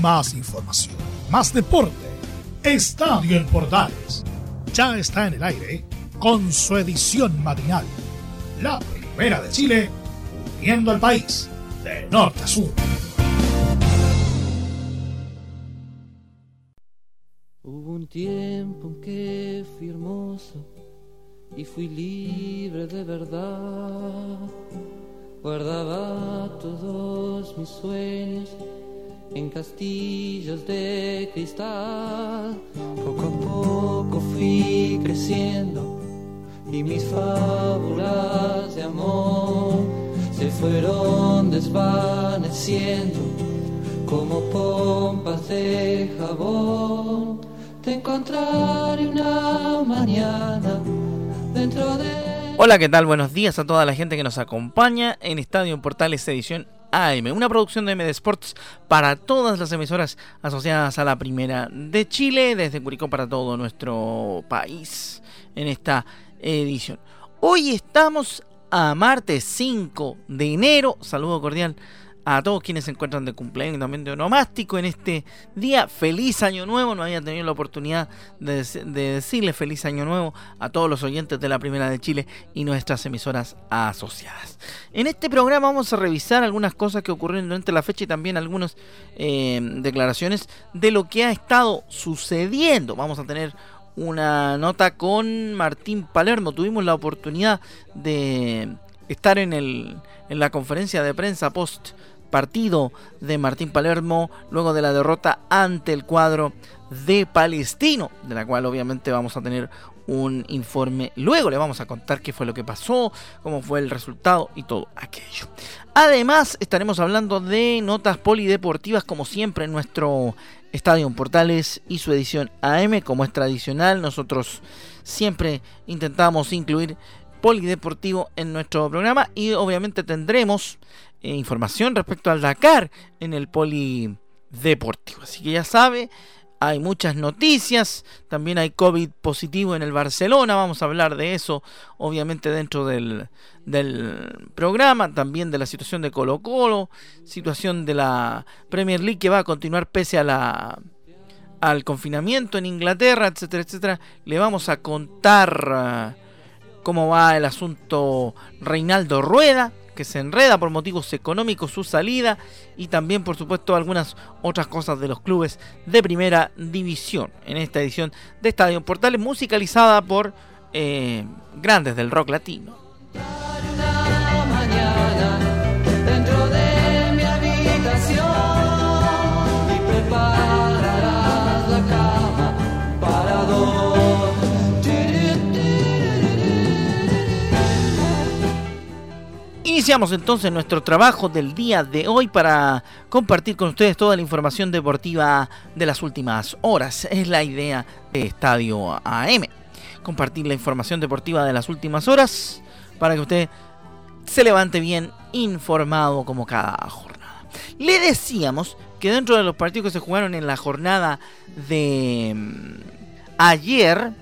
más información, más deporte. Estadio en Portales ya está en el aire con su edición matinal. La primera de Chile, uniendo al país de norte a sur. Hubo un tiempo en que fui hermoso y fui libre de verdad. Guardaba todos mis sueños en castillos de cristal. Poco a poco fui creciendo y mis fábulas de amor se fueron desvaneciendo como pompas de jabón. Te encontraré una mañana dentro de... Hola, ¿qué tal? Buenos días a toda la gente que nos acompaña en Estadio Portales edición AM, una producción de MD Sports para todas las emisoras asociadas a la Primera de Chile, desde Curicó para todo nuestro país en esta edición. Hoy estamos a martes 5 de enero, saludo cordial a todos quienes se encuentran de cumpleaños también de onomástico en este día. Feliz año nuevo, no había tenido la oportunidad de, decirle feliz año nuevo a todos los oyentes de la Primera de Chile y nuestras emisoras asociadas. En este programa vamos a revisar algunas cosas que ocurrieron durante la fecha y también algunas eh, declaraciones de lo que ha estado sucediendo. Vamos a tener una nota con Martín Palermo. Tuvimos la oportunidad de estar en, el, en la conferencia de prensa post partido de Martín Palermo luego de la derrota ante el cuadro de Palestino, de la cual obviamente vamos a tener un informe. Luego le vamos a contar qué fue lo que pasó, cómo fue el resultado y todo aquello. Además, estaremos hablando de notas polideportivas como siempre en nuestro Estadio Portales y su edición AM, como es tradicional. Nosotros siempre intentamos incluir polideportivo en nuestro programa y obviamente tendremos eh, información respecto al Dakar en el polideportivo. Así que ya sabe, hay muchas noticias, también hay COVID positivo en el Barcelona, vamos a hablar de eso obviamente dentro del, del programa, también de la situación de Colo Colo, situación de la Premier League que va a continuar pese a la al confinamiento en Inglaterra, etcétera, etcétera. Le vamos a contar cómo va el asunto Reinaldo Rueda, que se enreda por motivos económicos su salida y también por supuesto algunas otras cosas de los clubes de primera división en esta edición de Estadio Portales musicalizada por eh, grandes del rock latino. Iniciamos entonces nuestro trabajo del día de hoy para compartir con ustedes toda la información deportiva de las últimas horas. Es la idea de Estadio AM. Compartir la información deportiva de las últimas horas para que usted se levante bien informado como cada jornada. Le decíamos que dentro de los partidos que se jugaron en la jornada de mm, ayer,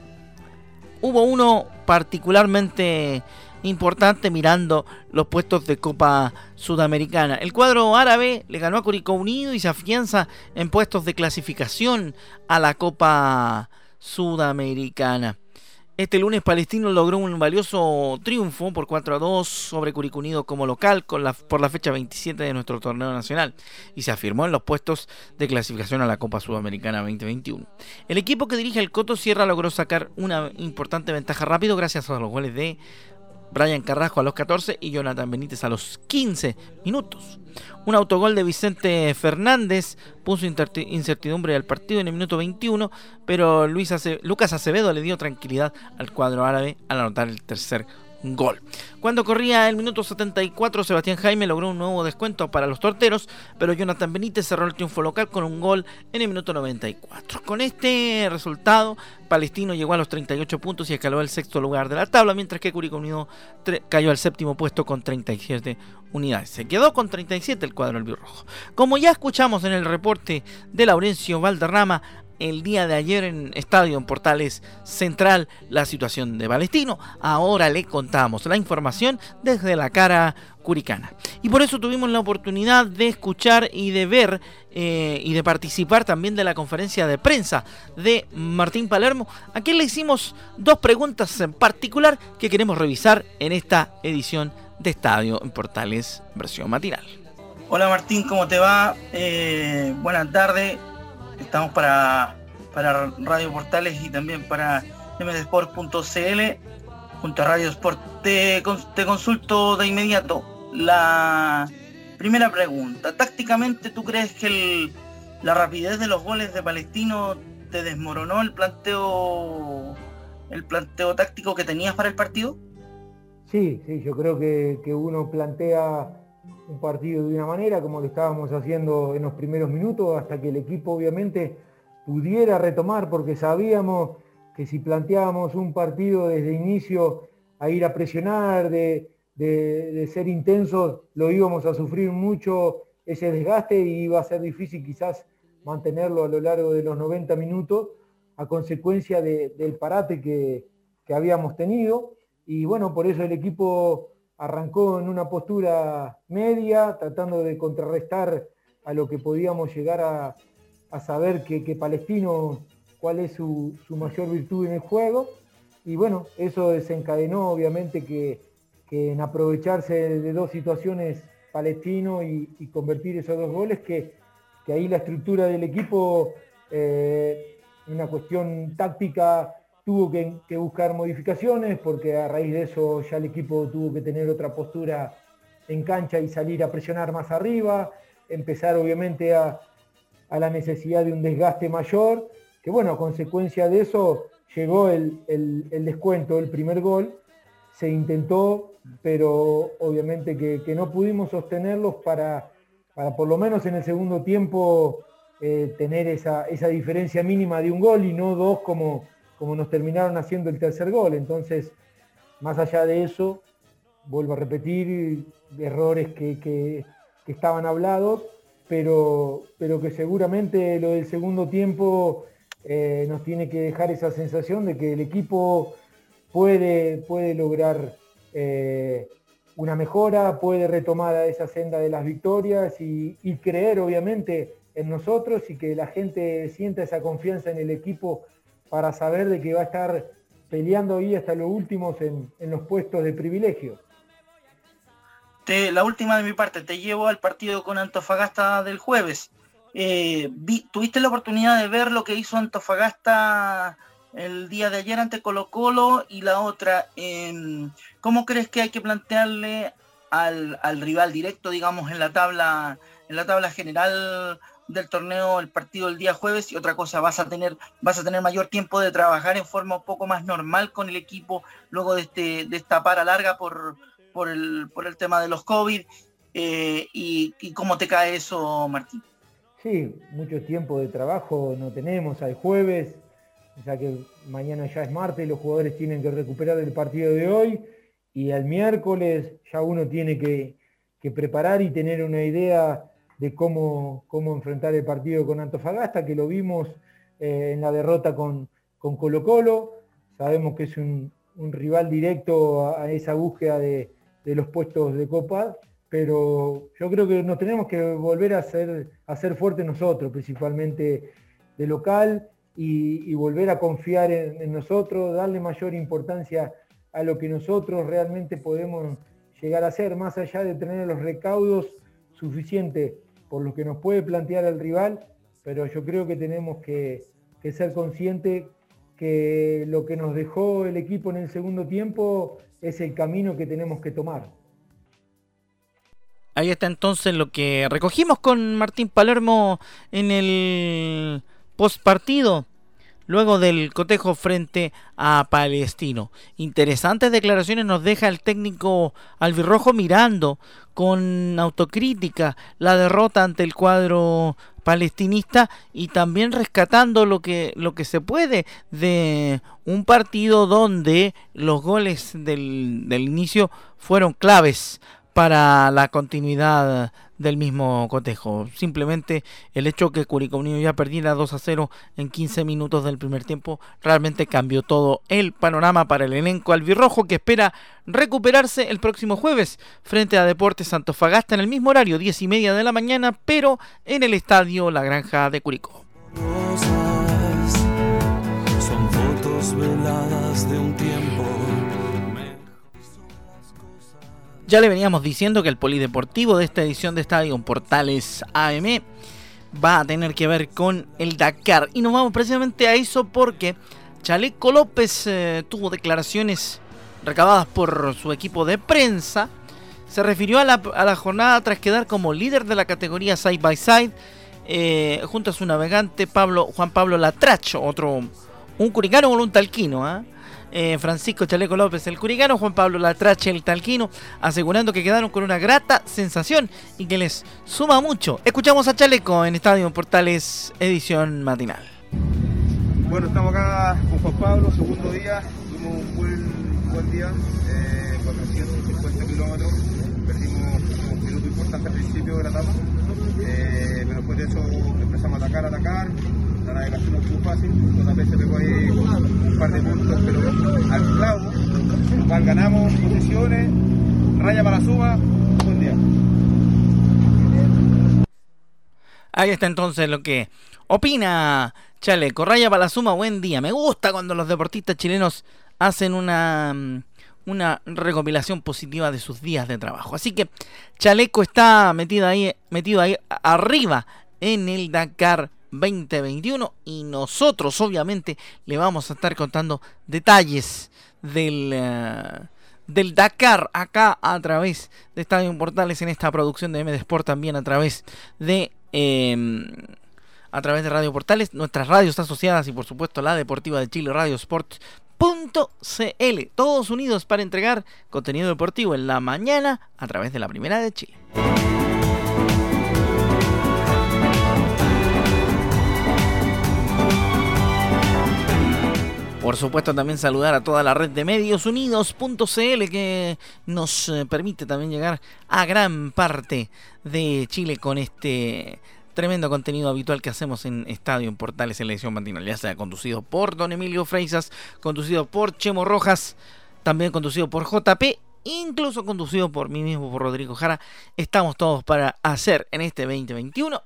hubo uno particularmente importante mirando los puestos de Copa Sudamericana. El cuadro árabe le ganó a Curicó Unido y se afianza en puestos de clasificación a la Copa Sudamericana. Este lunes Palestino logró un valioso triunfo por 4 a 2 sobre Curicó Unido como local por la fecha 27 de nuestro torneo nacional y se afirmó en los puestos de clasificación a la Copa Sudamericana 2021. El equipo que dirige el Coto Sierra logró sacar una importante ventaja rápido gracias a los goles de Brian Carrasco a los 14 y Jonathan Benítez a los 15 minutos. Un autogol de Vicente Fernández puso incertidumbre al partido en el minuto 21, pero Luis Lucas Acevedo le dio tranquilidad al cuadro árabe al anotar el tercer gol. Cuando corría el minuto 74, Sebastián Jaime logró un nuevo descuento para los torteros, pero Jonathan Benítez cerró el triunfo local con un gol en el minuto 94. Con este resultado, Palestino llegó a los 38 puntos y escaló al sexto lugar de la tabla, mientras que Curicó Unido cayó al séptimo puesto con 37 unidades. Se quedó con 37 el cuadro albirrojo. Como ya escuchamos en el reporte de Laurencio Valderrama, el día de ayer en Estadio en Portales Central la situación de Palestino. Ahora le contamos la información desde la cara curicana. Y por eso tuvimos la oportunidad de escuchar y de ver eh, y de participar también de la conferencia de prensa de Martín Palermo, a quien le hicimos dos preguntas en particular que queremos revisar en esta edición de Estadio en Portales versión matinal. Hola Martín, ¿cómo te va? Eh, buenas tardes. Estamos para, para Radio Portales y también para mdsport.cl junto a Radio Sport. Te, te consulto de inmediato la primera pregunta. Tácticamente, ¿tú crees que la rapidez de los goles de Palestino te desmoronó el planteo el planteo táctico que tenías para el partido? Sí, sí, yo creo que, que uno plantea un partido de una manera como lo estábamos haciendo en los primeros minutos hasta que el equipo obviamente pudiera retomar porque sabíamos que si planteábamos un partido desde inicio a ir a presionar, de, ser intensos, lo íbamos a sufrir mucho ese desgaste y iba a ser difícil quizás mantenerlo a lo largo de los 90 minutos a consecuencia del parate que, que habíamos tenido. Y bueno, por eso el equipo arrancó en una postura media, tratando de contrarrestar a lo que podíamos llegar a, saber que, que Palestino cuál es su, mayor virtud en el juego. Y bueno, eso desencadenó obviamente que, en aprovecharse de dos situaciones palestino y, convertir esos dos goles, que, ahí la estructura del equipo, eh, una cuestión táctica, tuvo que, que, buscar modificaciones, porque a raíz de eso ya el equipo tuvo que tener otra postura en cancha y salir a presionar más arriba, empezar obviamente a, a la necesidad de un desgaste mayor que bueno, a consecuencia de eso llegó el, descuento, el primer gol, se intentó, pero obviamente que, no pudimos sostenerlos para, para, por lo menos en el segundo tiempo eh, tener esa, diferencia mínima de un gol y no dos como, como nos terminaron haciendo el tercer gol. Entonces, más allá de eso, vuelvo a repetir, errores que, que estaban hablados, pero, pero que seguramente lo del segundo tiempo eh, nos tiene que dejar esa sensación de que el equipo puede, puede lograr eh, una mejora, puede retomar a esa senda de las victorias y, creer obviamente en nosotros y que la gente sienta esa confianza en el equipo para saber de que va a estar peleando ahí hasta los últimos en, los puestos de privilegio. la última de mi parte, te llevo al partido con Antofagasta del jueves. Eh, ¿Tuviste la oportunidad de ver lo que hizo Antofagasta el día de ayer ante Colo Colo? Y la otra, ¿cómo crees que hay que plantearle al, rival directo, digamos, en la tabla, en la tabla general del torneo el partido el día jueves y otra cosa, vas a tener, vas a tener mayor tiempo de trabajar en forma un poco más normal con el equipo luego de este, de esta para larga por, por, el, por el tema de los COVID. Eh, y, cómo te cae eso, Martín? Sí, mucho tiempo de trabajo no tenemos, al jueves, ya que mañana ya es martes, los jugadores tienen que recuperar el partido de hoy y el miércoles ya uno tiene que, preparar y tener una idea de cómo, cómo, enfrentar el partido con Antofagasta, que lo vimos eh, en la derrota con, Colo Colo. Sabemos que es un, rival directo a, esa búsqueda de, los puestos de Copa pero yo creo que nos tenemos que volver a ser, a ser fuertes nosotros, principalmente de local, y, volver a confiar en, nosotros, darle mayor importancia a lo que nosotros realmente podemos llegar a hacer, más allá de tener los recaudos suficientes por lo que nos puede plantear el rival, pero yo creo que tenemos que, ser conscientes que lo que nos dejó el equipo en el segundo tiempo es el camino que tenemos que tomar. Ahí está entonces lo que recogimos con Martín Palermo en el post partido, luego del cotejo frente a Palestino. Interesantes declaraciones nos deja el técnico albirrojo mirando con autocrítica la derrota ante el cuadro palestinista y también rescatando lo que, lo que se puede de un partido donde los goles del, del inicio fueron claves para la continuidad del mismo cotejo. Simplemente el hecho que Curicó Unido ya perdiera 2 a 0 en 15 minutos del primer tiempo realmente cambió todo el panorama para el elenco albirrojo que espera recuperarse el próximo jueves frente a Deportes Fagasta en el mismo horario, 10 y media de la mañana, pero en el estadio La Granja de Curicó. Son fotos veladas de un tiempo Ya le veníamos diciendo que el polideportivo de esta edición de Estadio Portales AM va a tener que ver con el Dakar. Y nos vamos precisamente a eso porque Chaleco López eh, tuvo declaraciones recabadas por su equipo de prensa. Se refirió a la, jornada tras quedar como líder de la categoría Side by Side eh, junto a su navegante Pablo, Juan Pablo Latracho, otro, un curicano con un talquino. ¿ah? Eh, Francisco Chaleco López el Curigano, Juan Pablo Latrache el Talquino, asegurando que quedaron con una grata sensación y que les suma mucho. Escuchamos a Chaleco en Estadio Portales, edición matinal. Bueno, estamos acá con Juan Pablo, segundo día, tuvimos un buen, buen día, eh, 450 kilómetros, perdimos un minuto importante al principio de la etapa, eh, pero después de eso empezamos a atacar, a atacar, la navegación no estuvo fácil, se pegó ahí un par de puntos, pero al clavo, cual ganamos posiciones, raya para la suma, buen día. Ahí está entonces lo que opina Chaleco. Raya para la suma, buen día. Me gusta cuando los deportistas chilenos hacen una, una recopilación positiva de sus días de trabajo. Así que Chaleco está metido ahí, metido ahí arriba en el Dakar 2021 y nosotros obviamente le vamos a estar contando detalles del, eh, del Dakar acá a través de Estadio Portales en esta producción de MD Sport también a través de em, a través de Radio Portales, nuestras radios asociadas y por supuesto la Deportiva de Chile Radio Sport todos unidos para entregar contenido deportivo en la mañana a través de la Primera de Chile. Por supuesto también saludar a toda la red de medios unidos.cl que nos eh, permite también llegar a gran parte de Chile con este tremendo contenido habitual que hacemos en Estadio en Portales en la edición matinal, ya sea conducido por Don Emilio Freisas, conducido por Chemo Rojas, también conducido por JP, incluso conducido por mí mismo, por Rodrigo Jara. Estamos todos para hacer en este 2021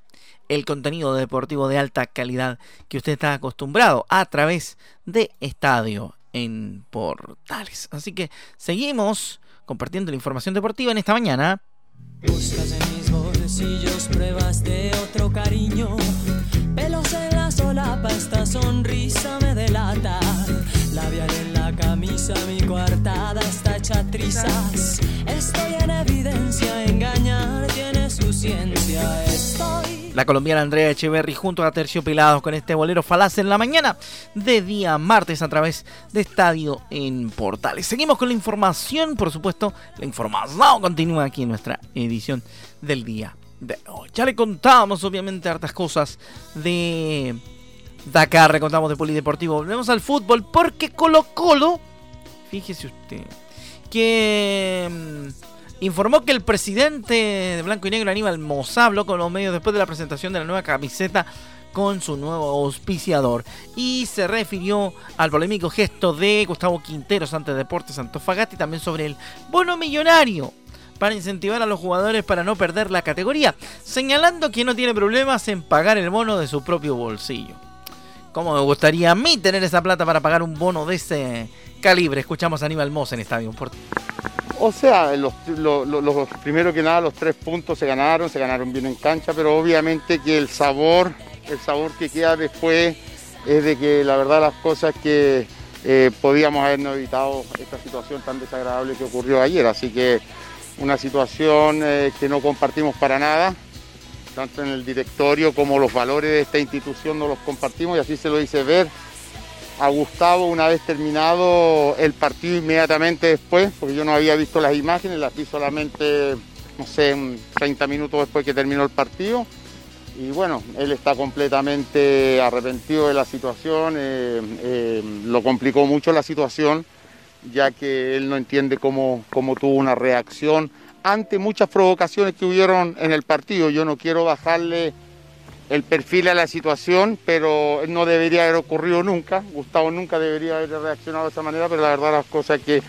el contenido deportivo de alta calidad que usted está acostumbrado a través de Estadio en Portales. Así que seguimos compartiendo la información deportiva en esta mañana. Buscas en mis bolsillos pruebas de otro cariño. Pelos en la solapa, esta sonrisa me delata. Labial en la camisa, mi coartada está hecha trizas. Estoy en evidencia, engañar tiene su ciencia. La colombiana Andrea Echeverry junto a Tercio Pelados con este bolero falaz en la mañana de día martes a través de Estadio en Portales. Seguimos con la información, por supuesto, la información continúa aquí en nuestra edición del día de hoy. Ya le contábamos obviamente hartas cosas de Dakar, le contamos de Polideportivo, volvemos al fútbol porque Colo Colo, fíjese usted, que mm, informó que el presidente de Blanco y Negro, Aníbal Mosa, habló con los medios después de la presentación de la nueva camiseta con su nuevo auspiciador y se refirió al polémico gesto de Gustavo Quinteros ante Deportes Antofagasta y también sobre el bono millonario para incentivar a los jugadores para no perder la categoría, señalando que no tiene problemas en pagar el bono de su propio bolsillo. Como me gustaría a mí tener esa plata para pagar un bono de ese calibre? Escuchamos a Aníbal Mosa en Estadio o sea, los, primero que nada los tres puntos se ganaron, se ganaron bien en cancha, pero obviamente que el sabor, el sabor que queda después es de que la verdad las cosas que eh, podíamos habernos evitado esta situación tan desagradable que ocurrió ayer. Así que una situación eh, que no compartimos para nada, tanto en el directorio como los valores de esta institución no los compartimos y así se lo hice ver a Gustavo una vez terminado el partido inmediatamente después, porque yo no había visto las imágenes, las vi solamente, no sé, 30 minutos después que terminó el partido. Y bueno, él está completamente arrepentido de la situación, eh, eh, lo complicó mucho la situación, ya que él no entiende cómo, cómo tuvo una reacción ante muchas provocaciones que hubieron en el partido. Yo no quiero bajarle el perfil a la situación, pero no debería haber ocurrido nunca. Gustavo nunca debería haber reaccionado de esa manera, pero la verdad las cosas que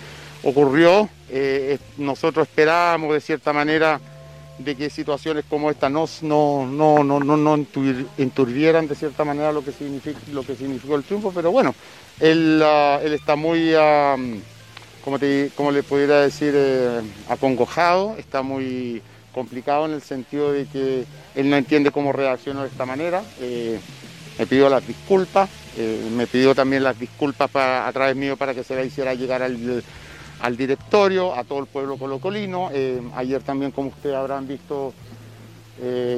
ocurrió, eh, nosotros esperábamos de cierta manera de que situaciones como esta no, no, no, no, no, no enturbieran de cierta manera lo que, significa, lo que significó el triunfo, pero bueno, él, ah, él está muy, uh, como, te, como le pudiera decir, eh, acongojado, está muy complicado en el sentido de que él no entiende cómo reaccionó de esta manera. Eh, me pidió las disculpas, eh, me pidió también las disculpas a través mío para que se la hiciera llegar al, al directorio, a todo el pueblo colocolino. Eh, ayer también, como ustedes habrán visto,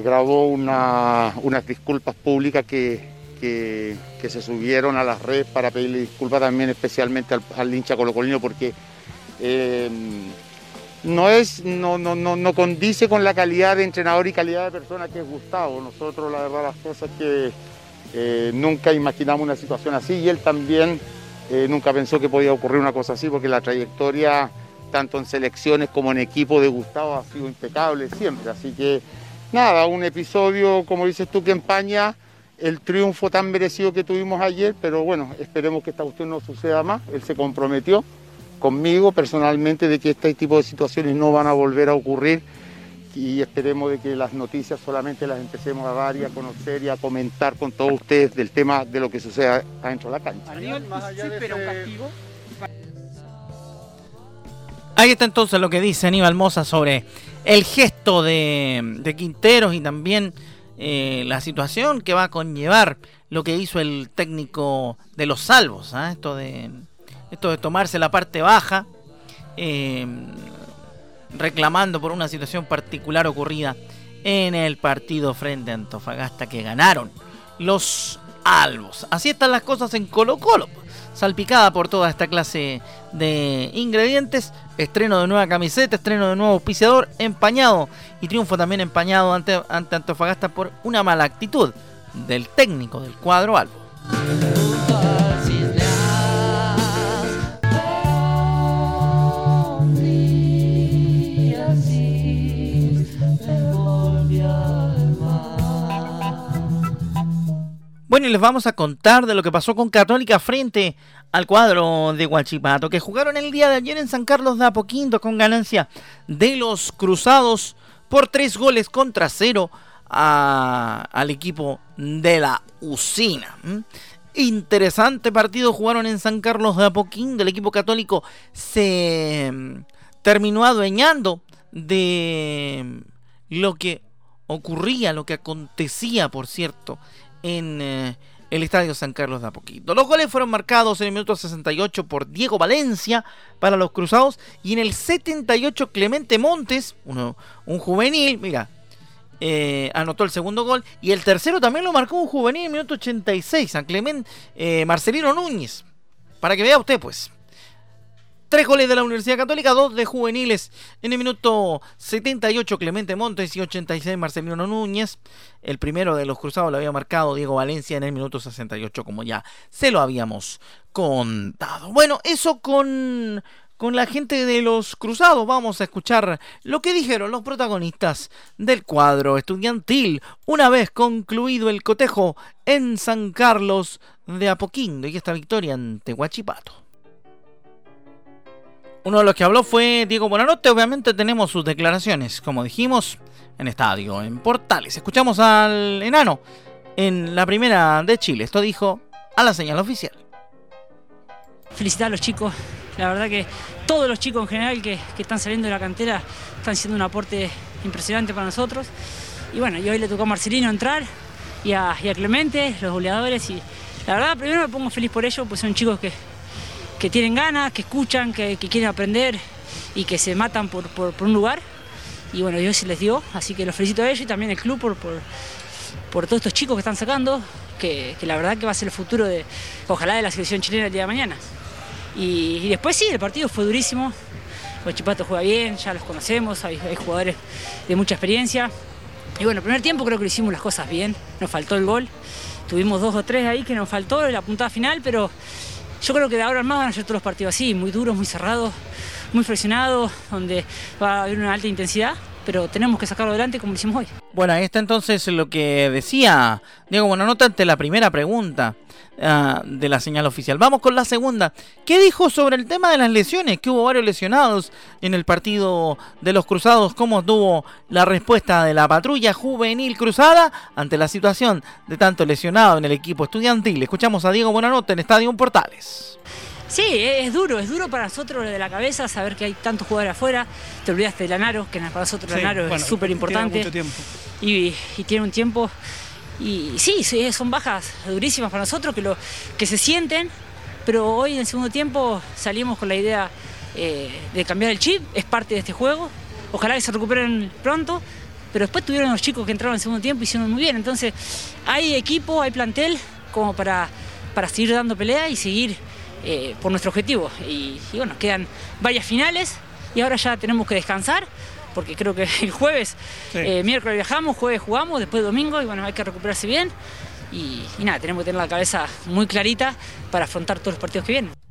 grabó unas disculpas públicas que, que, se subieron a las redes para pedirle disculpas también especialmente al, al hincha colocolino porque no es, no, no, no, no condice con la calidad de entrenador y calidad de persona que es Gustavo. Nosotros la verdad las cosas que eh, nunca imaginamos una situación así y él también eh, nunca pensó que podía ocurrir una cosa así porque la trayectoria tanto en selecciones como en equipo de Gustavo ha sido impecable siempre. Así que nada, un episodio como dices tú que empaña el triunfo tan merecido que tuvimos ayer, pero bueno, esperemos que esta cuestión no suceda más. Él se comprometió conmigo personalmente de que este tipo de situaciones no van a volver a ocurrir y esperemos de que las noticias solamente las empecemos a dar y a conocer y a comentar con todos ustedes del tema de lo que sucede adentro de la cancha. Ahí está entonces lo que dice Aníbal Moza sobre el gesto de, Quinteros y también eh, la situación que va a conllevar lo que hizo el técnico de los salvos, ¿ah? esto de esto de tomarse la parte baja, eh, reclamando por una situación particular ocurrida en el partido frente a Antofagasta que ganaron los albos. Así están las cosas en Colo Colo, salpicada por toda esta clase de ingredientes, estreno de nueva camiseta, estreno de nuevo auspiciador, empañado y triunfo también empañado ante, ante Antofagasta por una mala actitud del técnico del cuadro albo. Bueno, y les vamos a contar de lo que pasó con Católica frente al cuadro de Huachipato, que jugaron el día de ayer en San Carlos de Apoquindo con ganancia de los Cruzados por tres goles contra cero al equipo de la Usina. Interesante partido jugaron en San Carlos de Apoquindo. El equipo católico se mm, terminó adueñando de lo que ocurría, lo que acontecía, por cierto, en eh, el Estadio San Carlos de Apoquito. Los goles fueron marcados en el minuto 68 por Diego Valencia para los Cruzados y en el 78 Clemente Montes, uno, un juvenil, mira, eh, anotó el segundo gol y el tercero también lo marcó un juvenil en el minuto 86, San Clemente eh, Marcelino Núñez. Para que vea usted, pues. Tres goles de la Universidad Católica, dos de juveniles. En el minuto 78 Clemente Montes y 86 Marcelino Núñez. El primero de los cruzados lo había marcado Diego Valencia en el minuto 68 como ya se lo habíamos contado. Bueno, eso con, con la gente de los cruzados. Vamos a escuchar lo que dijeron los protagonistas del cuadro estudiantil una vez concluido el cotejo en San Carlos de Apoquindo y esta victoria ante Huachipato. Uno de los que habló fue Diego Bonanote. Obviamente tenemos sus declaraciones, como dijimos, en estadio, en Portales. Escuchamos al enano en la primera de Chile. Esto dijo a la señal oficial. Felicitar a los chicos. La verdad que todos los chicos en general que, están saliendo de la cantera están siendo un aporte impresionante para nosotros. Y bueno, y hoy le tocó a Marcelino entrar y a, Clemente, los goleadores. Y la verdad, primero me pongo feliz por ello, pues son chicos que, que tienen ganas, que escuchan, que, quieren aprender y que se matan por, un lugar. Y bueno, Dios se les dio, así que los felicito a ellos y también al club por, todos estos chicos que están sacando, que, la verdad que va a ser el futuro de, ojalá, de la selección chilena el día de mañana. Y, después sí, el partido fue durísimo. Los Chipatos juega bien, ya los conocemos, hay, jugadores de mucha experiencia. Y bueno, primer tiempo creo que lo hicimos las cosas bien, nos faltó el gol. Tuvimos dos o tres ahí que nos faltó la puntada final, pero yo creo que de ahora en más van a ser todos los partidos así, muy duros, muy cerrados, muy presionado, donde va a haber una alta intensidad, pero tenemos que sacarlo adelante como lo hicimos hoy. Bueno, ahí está entonces lo que decía Diego Buenanote ante la primera pregunta uh, de la señal oficial. Vamos con la segunda. ¿Qué dijo sobre el tema de las lesiones? Que hubo varios lesionados en el partido de los Cruzados. ¿Cómo tuvo la respuesta de la patrulla juvenil cruzada ante la situación de tanto lesionado en el equipo estudiantil? Escuchamos a Diego Buenanote en Estadio Portales. Sí, es duro, es duro para nosotros de la cabeza saber que hay tantos jugadores afuera. Te olvidaste de Lanaro, que para nosotros sí, Lanaro bueno, es súper importante. Y, y, tiene un tiempo. Y sí, sí, son bajas durísimas para nosotros que, lo, que se sienten, pero hoy en el segundo tiempo salimos con la idea eh, de cambiar el chip, es parte de este juego. Ojalá que se recuperen pronto, pero después tuvieron los chicos que entraron en el segundo tiempo y hicieron muy bien. Entonces, hay equipo, hay plantel como para, para seguir dando pelea y seguir eh, por nuestro objetivo. Y, y, bueno, quedan varias finales y ahora ya tenemos que descansar, porque creo que el jueves, sí. eh, miércoles viajamos, jueves jugamos, después domingo y bueno, hay que recuperarse bien. Y, y nada, tenemos que tener la cabeza muy clarita para afrontar todos los partidos que vienen.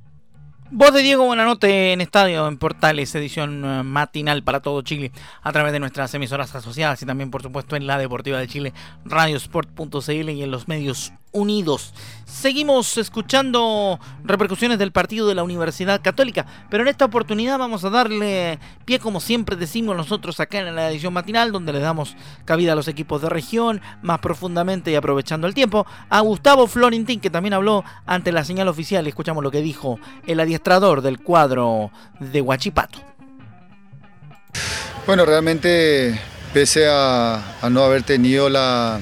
Voz de Diego Buenanote en Estadio, en Portales, edición uh, matinal para todo Chile, a través de nuestras emisoras asociadas y también, por supuesto, en la Deportiva de Chile, radiosport.cl y en los medios unidos. Seguimos escuchando repercusiones del partido de la Universidad Católica, pero en esta oportunidad vamos a darle pie, como siempre decimos nosotros acá en la edición matinal, donde le damos cabida a los equipos de región, más profundamente y aprovechando el tiempo, a Gustavo Florentín, que también habló ante la señal oficial. Escuchamos lo que dijo el adiestrador del cuadro de Huachipato. Bueno, realmente, pese a, no haber tenido la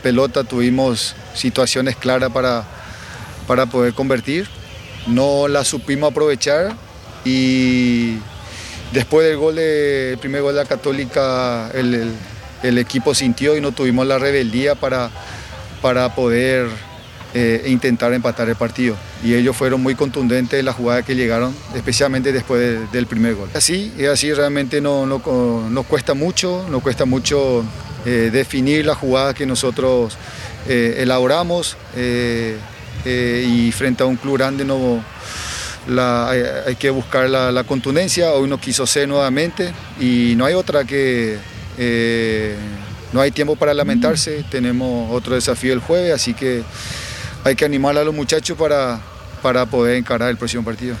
pelota, tuvimos situaciones claras para, para poder convertir. No la supimos aprovechar y después del gol de, el primer gol de la Católica el, el, equipo sintió y no tuvimos la rebeldía para, para poder eh, intentar empatar el partido. Y ellos fueron muy contundentes en la jugada que llegaron, especialmente después de, del primer gol. Así, así realmente no, no, nos cuesta mucho, nos cuesta mucho eh, definir la jugada que nosotros eh, elaboramos eh, y frente a un club grande no, la, hay, hay, que buscar la, la, contundencia, hoy no quiso ser nuevamente y no hay otra que no hay tiempo para lamentarse, tenemos otro desafío el jueves, así que hay que animar a los muchachos para, para poder encarar el próximo partido.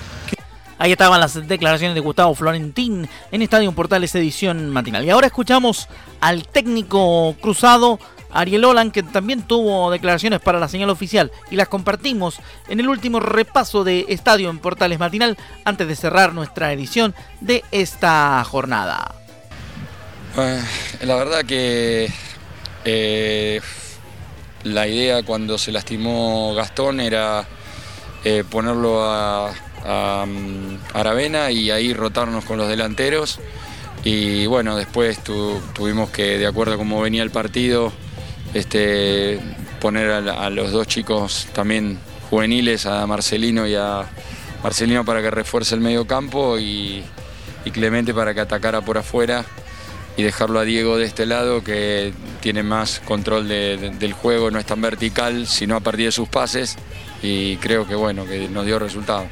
Ahí estaban las declaraciones de Gustavo Florentín en Estadio Portales edición matinal. Y ahora escuchamos al técnico cruzado Ariel Olan, que también tuvo declaraciones para la señal oficial y las compartimos en el último repaso de Estadio en Portales Matinal antes de cerrar nuestra edición de esta jornada. Eh, la verdad que eh, la idea cuando se lastimó Gastón era eh, ponerlo a, a, Aravena y ahí rotarnos con los delanteros. Y bueno, después tu, tuvimos que, de acuerdo a cómo venía el partido, este, poner a, los dos chicos también juveniles, a Marcelino y a Marcelino para que refuerce el medio campo y, Clemente para que atacara por afuera y dejarlo a Diego de este lado que tiene más control de, de, del juego, no es tan vertical, sino a partir de sus pases y creo que bueno, que nos dio resultado.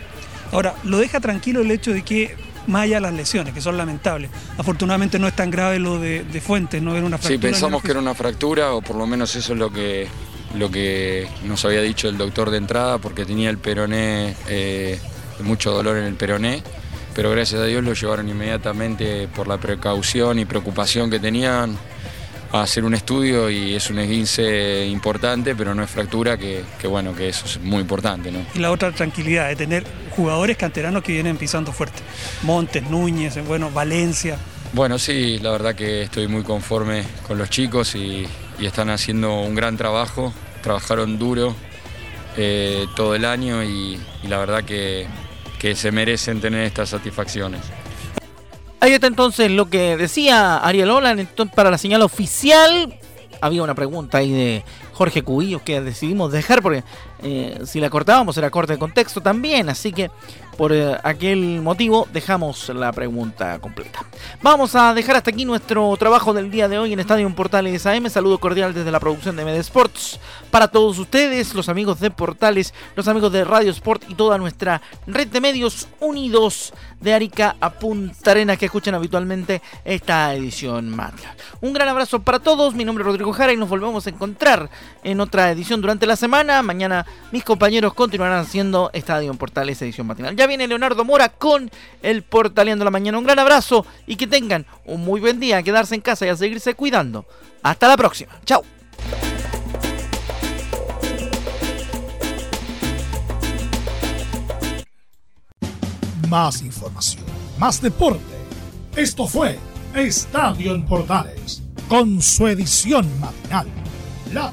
Ahora, lo deja tranquilo el hecho de que más allá de las lesiones, que son lamentables. Afortunadamente no es tan grave lo de, de Fuentes, no era una fractura. Sí, pensamos que era una fractura, o por lo menos eso es lo que, lo que nos había dicho el doctor de entrada, porque tenía el peroné, eh, mucho dolor en el peroné, pero gracias a Dios lo llevaron inmediatamente por la precaución y preocupación que tenían a hacer un estudio y es un esguince importante, pero no es fractura, que, que, bueno, que eso es muy importante. ¿no? Y la otra tranquilidad de tener jugadores canteranos que vienen pisando fuerte. Montes, Núñez, bueno, Valencia. Bueno, sí, la verdad que estoy muy conforme con los chicos y, y están haciendo un gran trabajo, trabajaron duro eh, todo el año y, y la verdad que, que se merecen tener estas satisfacciones. Ahí está entonces lo que decía Ariel Olan para la señal oficial. había una pregunta ahí de Jorge Cubillos que decidimos dejar porque eh, si la cortábamos era corte de contexto también, así que por eh, aquel motivo dejamos la pregunta completa. Vamos a dejar hasta aquí nuestro trabajo del día de hoy en Estadio Portales AM. Saludo cordial desde la producción de MD Sports para todos ustedes, los amigos de Portales, los amigos de Radio Sport y toda nuestra red de medios unidos de Arica a Punta Arenas que escuchan habitualmente esta edición matinal. Un gran abrazo para todos, mi nombre es Rodrigo Jara y nos volvemos a encontrar en otra edición durante la semana. Mañana mis compañeros continuarán haciendo Estadio en Portales edición matinal. Ya viene Leonardo Mora con el Portaleando la Mañana. Un gran abrazo y que tengan un muy buen día, a quedarse en casa y a seguirse cuidando. Hasta la próxima. Chao. Más información, más deporte. Esto fue Estadio en Portales, con su edición matinal. La